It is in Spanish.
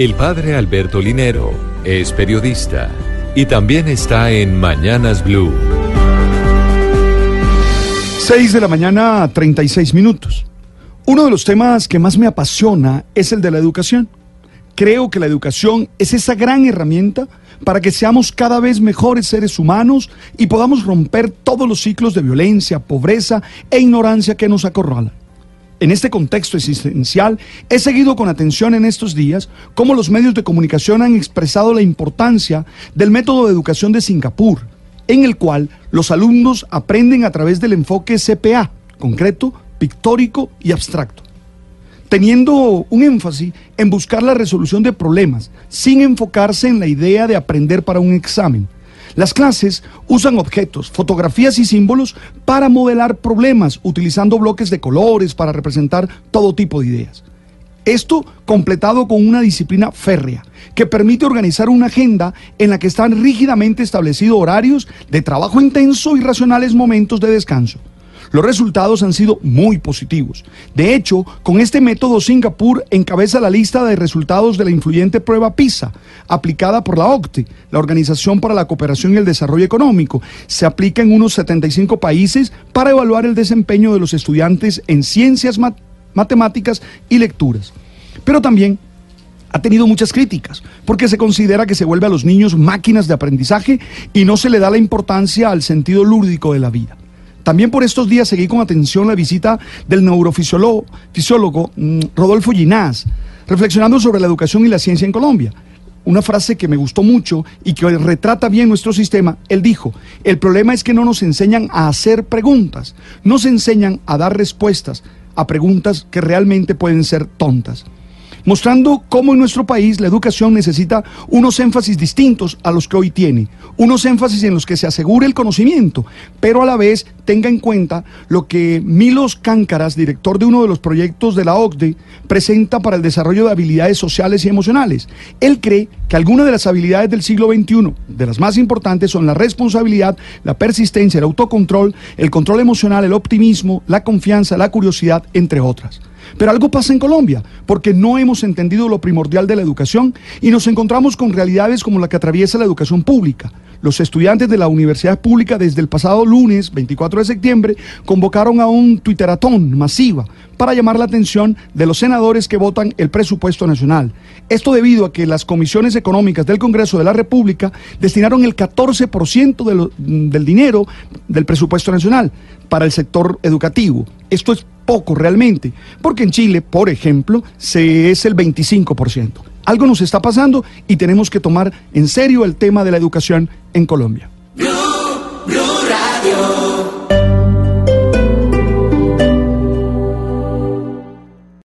El padre Alberto Linero es periodista y también está en Mañanas Blue. 6 de la mañana, 36 minutos. Uno de los temas que más me apasiona es el de la educación. Creo que la educación es esa gran herramienta para que seamos cada vez mejores seres humanos y podamos romper todos los ciclos de violencia, pobreza e ignorancia que nos acorralan. En este contexto existencial, he seguido con atención en estos días cómo los medios de comunicación han expresado la importancia del método de educación de Singapur, en el cual los alumnos aprenden a través del enfoque CPA, concreto, pictórico y abstracto, teniendo un énfasis en buscar la resolución de problemas, sin enfocarse en la idea de aprender para un examen. Las clases usan objetos, fotografías y símbolos para modelar problemas, utilizando bloques de colores para representar todo tipo de ideas. Esto completado con una disciplina férrea que permite organizar una agenda en la que están rígidamente establecidos horarios de trabajo intenso y racionales momentos de descanso. Los resultados han sido muy positivos. De hecho, con este método Singapur encabeza la lista de resultados de la influyente prueba PISA, aplicada por la OCTE, la Organización para la Cooperación y el Desarrollo Económico. Se aplica en unos 75 países para evaluar el desempeño de los estudiantes en ciencias matemáticas y lecturas. Pero también ha tenido muchas críticas, porque se considera que se vuelve a los niños máquinas de aprendizaje y no se le da la importancia al sentido lúdico de la vida. También por estos días seguí con atención la visita del neurofisiólogo fisiólogo, mm, Rodolfo Ginás, reflexionando sobre la educación y la ciencia en Colombia. Una frase que me gustó mucho y que retrata bien nuestro sistema, él dijo, el problema es que no nos enseñan a hacer preguntas, nos enseñan a dar respuestas a preguntas que realmente pueden ser tontas mostrando cómo en nuestro país la educación necesita unos énfasis distintos a los que hoy tiene, unos énfasis en los que se asegure el conocimiento, pero a la vez tenga en cuenta lo que Milos Cáncaras, director de uno de los proyectos de la OCDE, presenta para el desarrollo de habilidades sociales y emocionales. Él cree que algunas de las habilidades del siglo XXI, de las más importantes, son la responsabilidad, la persistencia, el autocontrol, el control emocional, el optimismo, la confianza, la curiosidad, entre otras. Pero algo pasa en Colombia, porque no hemos entendido lo primordial de la educación y nos encontramos con realidades como la que atraviesa la educación pública. Los estudiantes de la universidad pública desde el pasado lunes 24 de septiembre convocaron a un twitteratón masiva para llamar la atención de los senadores que votan el presupuesto nacional. Esto debido a que las comisiones económicas del Congreso de la República destinaron el 14% del dinero del presupuesto nacional para el sector educativo. Esto es poco realmente, porque en Chile, por ejemplo, se es el 25%. Algo nos está pasando y tenemos que tomar en serio el tema de la educación en Colombia.